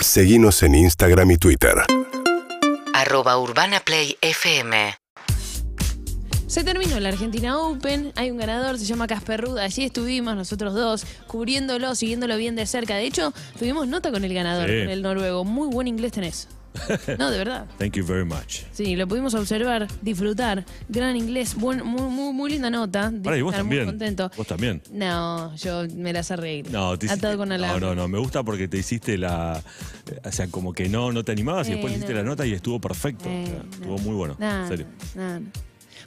Seguimos en Instagram y Twitter. Arroba Urbana Play FM. Se terminó la Argentina Open, hay un ganador, se llama Casper Ruda, allí estuvimos nosotros dos, cubriéndolo, siguiéndolo bien de cerca. De hecho, tuvimos nota con el ganador, Sí. con el noruego. Muy buen inglés tenés. No, de verdad. Thank you very much. Sí, lo pudimos observar, disfrutar. Gran inglés, buen, muy, muy, muy linda nota. Ahora, y vos estar también. Muy contento. Vos también. No, yo me las arreglo. No, te hiciste- Atado con no, no, no, me gusta porque te hiciste la. O sea, como que no, no te animabas y después Eh, hiciste no. la nota y estuvo perfecto. Eh, O sea, no. estuvo muy bueno. En serio.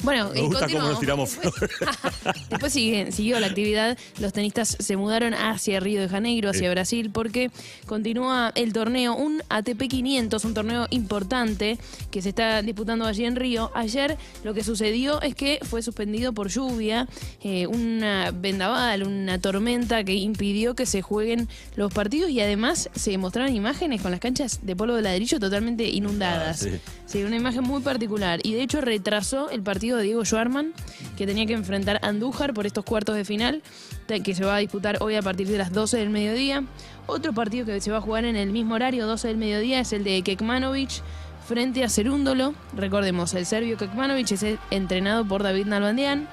Bueno, y gusta cómo nos tiramos. Después sigue- siguió la actividad. Los tenistas se mudaron hacia Río de Janeiro, hacia. Brasil, porque continúa el torneo, un ATP 500, un torneo importante que se está disputando allí en Río. Ayer lo que sucedió es que fue suspendido por lluvia, eh, una vendaval, una tormenta que impidió que se jueguen los partidos y además se mostraron imágenes con las canchas de polvo de ladrillo totalmente inundadas. Ah, sí. Sí, una imagen muy particular. Y de hecho retrasó el partido de Diego Schwarman, que tenía que enfrentar a Andújar por estos cuartos de final, que se va a disputar hoy a partir de las 12 del mediodía. Otro partido que se va a jugar en el mismo horario, 12 del mediodía, es el de Kekmanovic frente a Cerúndolo. Recordemos, el serbio Kekmanovic es entrenado por David Nalbandian.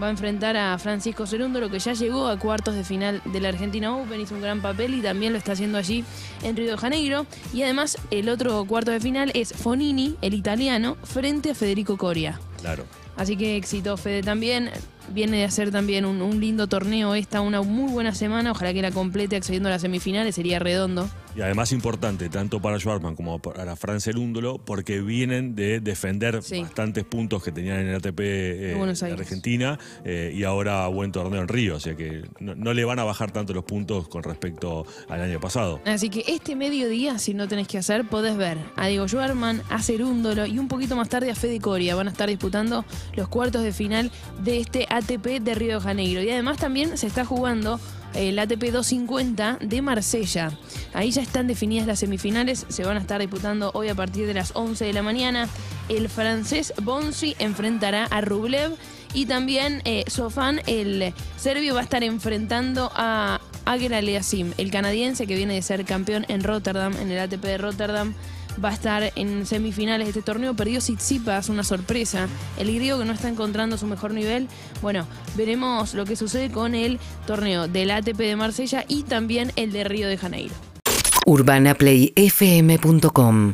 Va a enfrentar a Francisco Cerúndolo, que ya llegó a cuartos de final de la Argentina Open, hizo un gran papel y también lo está haciendo allí en Río de Janeiro. Y además, el otro cuarto de final es Fonini, el italiano, frente a Federico Coria. Claro. Así que éxito, Fede, también. Viene de hacer también un, un lindo torneo esta, una muy buena semana. Ojalá que la complete accediendo a las semifinales, sería redondo. Y además importante, tanto para Schwarman como para Fran Cerúndolo, porque vienen de defender Sí. bastantes puntos que tenían en el ATP eh, De. Argentina eh, y ahora buen torneo en Río. O sea que no, no le van a bajar tanto los puntos con respecto al año pasado. Así que este mediodía, si no tenés que hacer, podés ver a Diego Schwarman, a Cerúndolo y un poquito más tarde a Fede Coria. Van a estar disputando los cuartos de final de este ATP de Río de Janeiro. Y además también se está jugando el ATP 250 de Marsella. Ahí ya están definidas las semifinales, se van a estar disputando hoy a partir de las 11 de la mañana. El francés Bonsi enfrentará a Rublev y también eh, Sofán, el serbio, va a estar enfrentando a Ager Aliasim, el canadiense que viene de ser campeón en Rotterdam, en el ATP de Rotterdam. Va a estar en semifinales de este torneo. Perdió Tsitsipas, una sorpresa. El griego que no está encontrando su mejor nivel. Bueno, veremos lo que sucede con el torneo del ATP de Marsella y también el de Río de Janeiro. UrbanaPlayFM.com